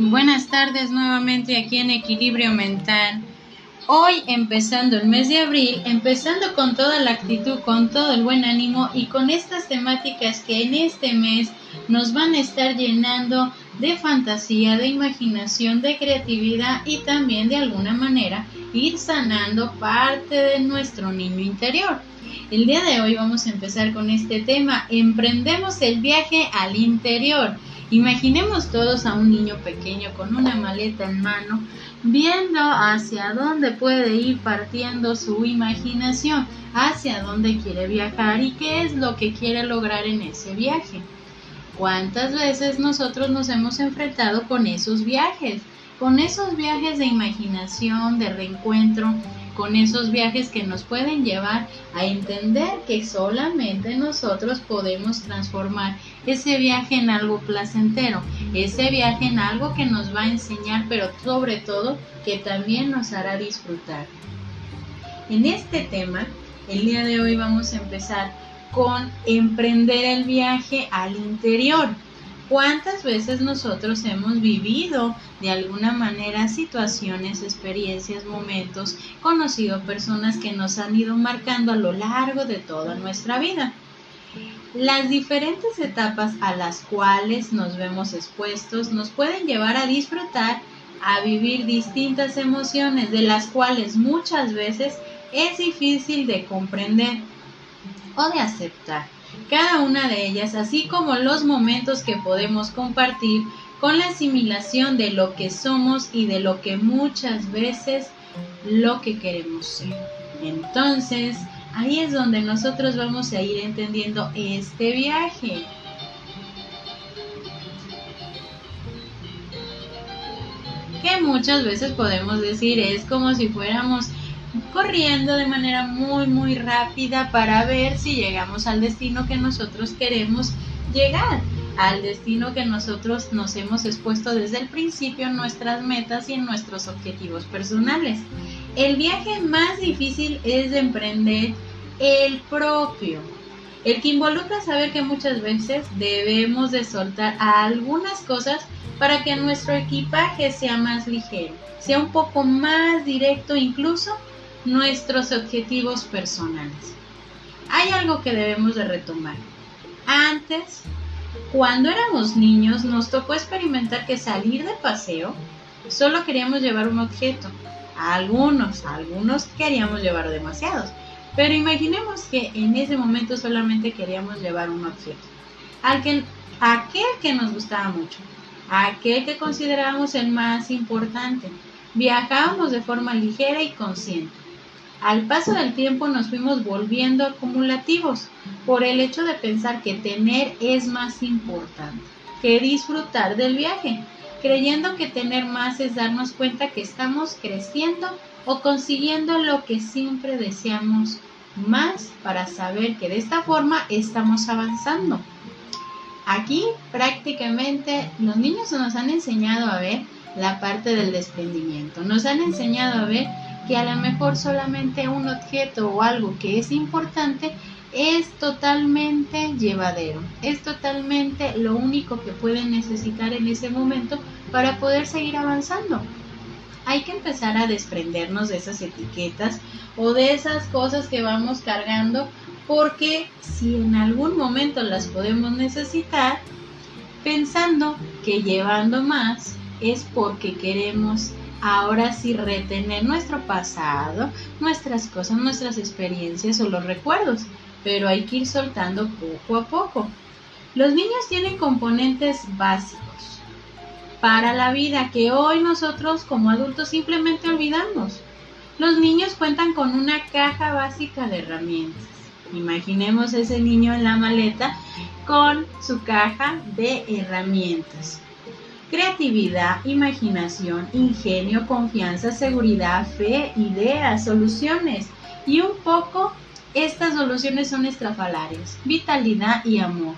Buenas tardes nuevamente aquí en Equilibrio Mental. Hoy empezando el mes de abril, empezando con toda la actitud, con todo el buen ánimo y con estas temáticas que en este mes nos van a estar llenando de fantasía, de imaginación, de creatividad y también de alguna manera ir sanando parte de nuestro niño interior. El día de hoy vamos a empezar con este tema, emprendemos el viaje al interior. Imaginemos todos a un niño pequeño con una maleta en mano, viendo hacia dónde puede ir partiendo su imaginación, hacia dónde quiere viajar y qué es lo que quiere lograr en ese viaje. ¿Cuántas veces nosotros nos hemos enfrentado con esos viajes? Con esos viajes de imaginación, de reencuentro, con esos viajes que nos pueden llevar a entender que solamente nosotros podemos transformar ese viaje en algo placentero, ese viaje en algo que nos va a enseñar, pero sobre todo que también nos hará disfrutar. En este tema, el día de hoy vamos a empezar con emprender el viaje al interior. ¿Cuántas veces nosotros hemos vivido de alguna manera situaciones, experiencias, momentos, conocido personas que nos han ido marcando a lo largo de toda nuestra vida? Las diferentes etapas a las cuales nos vemos expuestos nos pueden llevar a disfrutar, a vivir distintas emociones de las cuales muchas veces es difícil de comprender o de aceptar cada una de ellas, así como los momentos que podemos compartir con la asimilación de lo que somos y de lo que muchas veces lo que queremos ser. Entonces, ahí es donde nosotros vamos a ir entendiendo este viaje. Que muchas veces podemos decir es como si fuéramos corriendo de manera muy muy rápida para ver si llegamos al destino que nosotros queremos llegar, al destino que nosotros nos hemos expuesto desde el principio en nuestras metas y en nuestros objetivos personales. El viaje más difícil es de emprender el propio, el que involucra saber que muchas veces debemos de soltar algunas cosas para que nuestro equipaje sea más ligero, sea un poco más directo incluso nuestros objetivos personales. Hay algo que debemos de retomar. Antes, cuando éramos niños, nos tocó experimentar que salir de paseo solo queríamos llevar un objeto. algunos, algunos queríamos llevar demasiados. Pero imaginemos que en ese momento solamente queríamos llevar un objeto. Aquel, aquel que nos gustaba mucho, aquel que considerábamos el más importante. Viajábamos de forma ligera y consciente. Al paso del tiempo nos fuimos volviendo acumulativos por el hecho de pensar que tener es más importante que disfrutar del viaje, creyendo que tener más es darnos cuenta que estamos creciendo o consiguiendo lo que siempre deseamos más para saber que de esta forma estamos avanzando. Aquí prácticamente los niños nos han enseñado a ver la parte del desprendimiento, nos han enseñado a ver que a lo mejor solamente un objeto o algo que es importante es totalmente llevadero, es totalmente lo único que pueden necesitar en ese momento para poder seguir avanzando. Hay que empezar a desprendernos de esas etiquetas o de esas cosas que vamos cargando porque si en algún momento las podemos necesitar, pensando que llevando más es porque queremos ahora sí retener nuestro pasado, nuestras cosas, nuestras experiencias o los recuerdos, pero hay que ir soltando poco a poco. Los niños tienen componentes básicos para la vida que hoy nosotros como adultos simplemente olvidamos. Los niños cuentan con una caja básica de herramientas. Imaginemos ese niño en la maleta con su caja de herramientas creatividad, imaginación, ingenio, confianza, seguridad, fe, ideas, soluciones. Y un poco estas soluciones son estrafalarias, vitalidad y amor.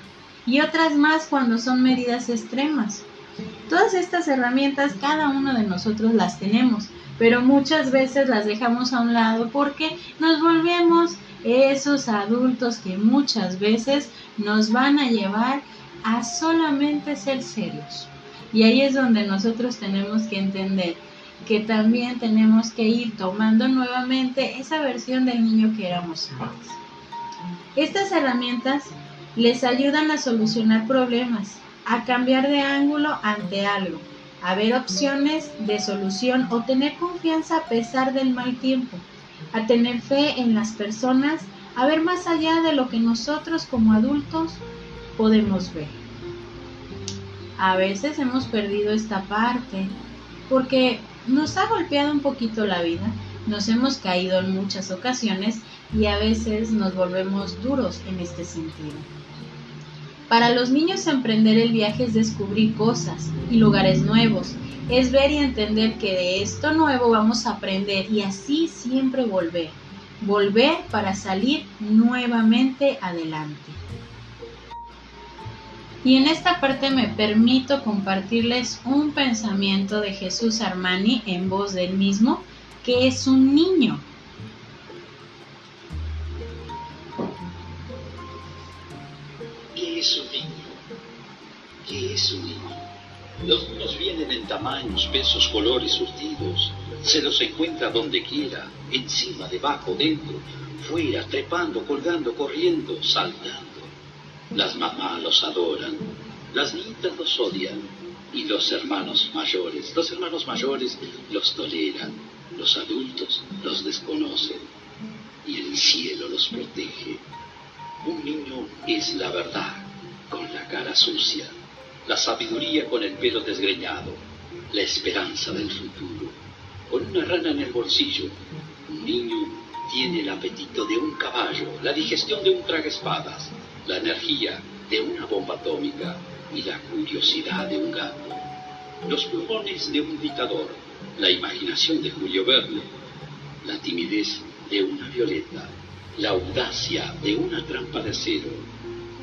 Y otras más cuando son medidas extremas. Todas estas herramientas cada uno de nosotros las tenemos, pero muchas veces las dejamos a un lado porque nos volvemos esos adultos que muchas veces nos van a llevar a solamente ser serios Y ahí es donde nosotros tenemos que entender que también tenemos que ir tomando nuevamente esa versión del niño que éramos antes. Estas herramientas les ayudan a solucionar problemas, a cambiar de ángulo ante algo, a ver opciones de solución o tener confianza a pesar del mal tiempo, a tener fe en las personas, a ver más allá de lo que nosotros como adultos podemos ver. A veces hemos perdido esta parte porque nos ha golpeado un poquito la vida, nos hemos caído en muchas ocasiones y a veces nos volvemos duros en este sentido. Para los niños emprender el viaje es descubrir cosas y lugares nuevos, es ver y entender que de esto nuevo vamos a aprender y así siempre volver, volver para salir nuevamente adelante. Y en esta parte me permito compartirles un pensamiento de Jesús Armani en voz del mismo, que es un niño. ¿Qué es un niño? ¿Qué es un niño? Los niños vienen en tamaños, pesos, colores surtidos. Se los encuentra donde quiera, encima, debajo, dentro, fuera, trepando, colgando, corriendo, saltando. Las mamás los adoran, las niñitas los odian y los hermanos mayores, los hermanos mayores los toleran, los adultos los desconocen y el cielo los protege. Un niño es la verdad con la cara sucia, la sabiduría con el pelo desgreñado, la esperanza del futuro. Con una rana en el bolsillo, un niño tiene el apetito de un caballo, la digestión de un espadas la energía de una bomba atómica y la curiosidad de un gato, los pulmones de un dictador, la imaginación de Julio Verne, la timidez de una violeta, la audacia de una trampa de acero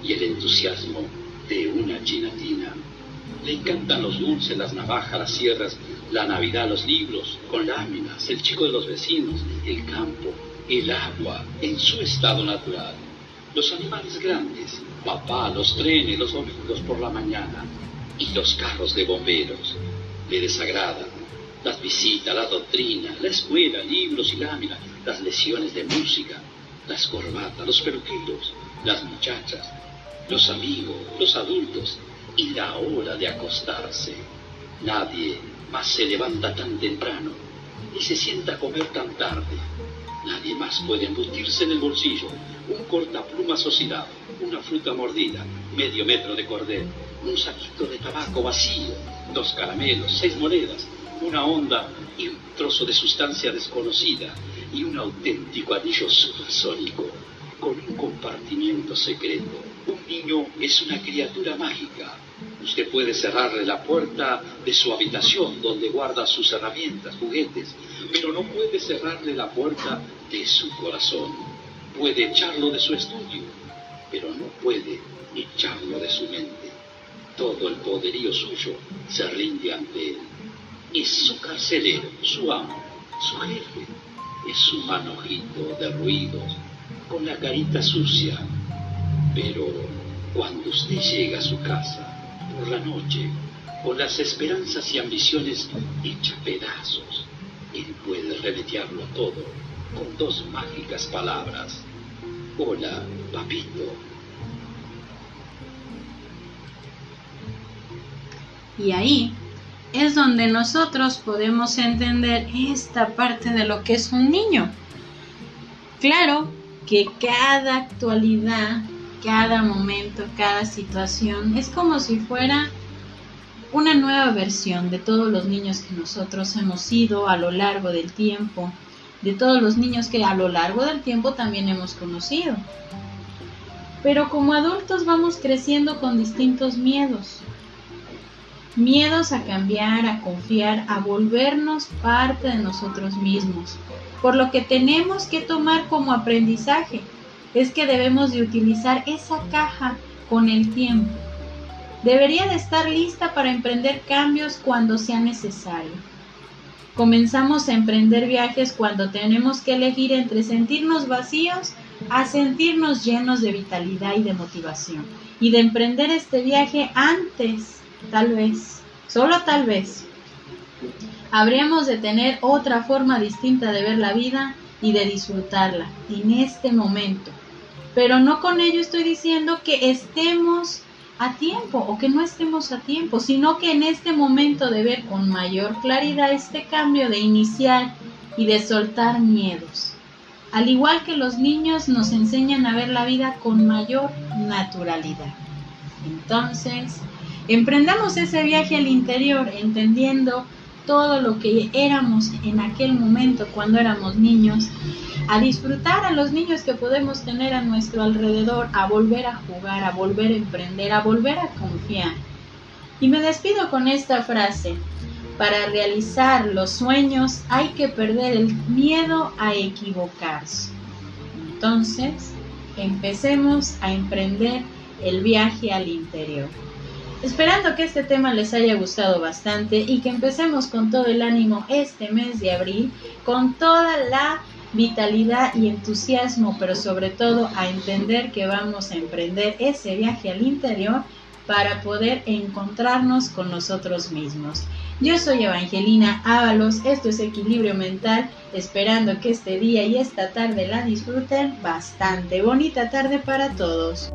y el entusiasmo de una chinatina. Le encantan los dulces, las navajas, las sierras, la Navidad, los libros, con láminas, el chico de los vecinos, el campo, el agua en su estado natural los animales grandes, papá, los trenes, los domingos por la mañana y los carros de bomberos. Le desagradan las visitas, la doctrina, la escuela, libros y láminas, las lesiones de música, las corbatas, los peluqueros, las muchachas, los amigos, los adultos y la hora de acostarse. Nadie más se levanta tan temprano ni se sienta a comer tan tarde. Nadie más puede embutirse en el bolsillo un cortaplumas oxidado, una fruta mordida, medio metro de cordel, un saquito de tabaco vacío, dos caramelos, seis monedas, una onda y un trozo de sustancia desconocida y un auténtico anillo supersónico con un compartimiento secreto. Un niño es una criatura mágica. Usted puede cerrarle la puerta de su habitación donde guarda sus herramientas, juguetes, pero no puede cerrarle la puerta de su corazón puede echarlo de su estudio, pero no puede echarlo de su mente. Todo el poderío suyo se rinde ante él. Es su carcelero, su amo, su jefe. Es su manojito de ruidos, con la carita sucia. Pero cuando usted llega a su casa, por la noche, con las esperanzas y ambiciones hechas pedazos, él puede remediarlo todo con dos mágicas palabras. Hola, papito. Y ahí es donde nosotros podemos entender esta parte de lo que es un niño. Claro que cada actualidad, cada momento, cada situación es como si fuera una nueva versión de todos los niños que nosotros hemos sido a lo largo del tiempo de todos los niños que a lo largo del tiempo también hemos conocido. Pero como adultos vamos creciendo con distintos miedos. Miedos a cambiar, a confiar, a volvernos parte de nosotros mismos. Por lo que tenemos que tomar como aprendizaje es que debemos de utilizar esa caja con el tiempo. Debería de estar lista para emprender cambios cuando sea necesario Comenzamos a emprender viajes cuando tenemos que elegir entre sentirnos vacíos a sentirnos llenos de vitalidad y de motivación. Y de emprender este viaje antes, tal vez, solo tal vez, habríamos de tener otra forma distinta de ver la vida y de disfrutarla en este momento. Pero no con ello estoy diciendo que estemos a tiempo o que no estemos a tiempo, sino que en este momento de ver con mayor claridad este cambio de iniciar y de soltar miedos. Al igual que los niños nos enseñan a ver la vida con mayor naturalidad. Entonces, emprendamos ese viaje al interior entendiendo todo lo que éramos en aquel momento cuando éramos niños, a disfrutar a los niños que podemos tener a nuestro alrededor, a volver a jugar, a volver a emprender, a volver a confiar. Y me despido con esta frase. Para realizar los sueños hay que perder el miedo a equivocarse. Entonces, empecemos a emprender el viaje al interior. Esperando que este tema les haya gustado bastante y que empecemos con todo el ánimo este mes de abril, con toda la vitalidad y entusiasmo, pero sobre todo a entender que vamos a emprender ese viaje al interior para poder encontrarnos con nosotros mismos. Yo soy Evangelina Ábalos, esto es Equilibrio Mental, esperando que este día y esta tarde la disfruten bastante. Bonita tarde para todos.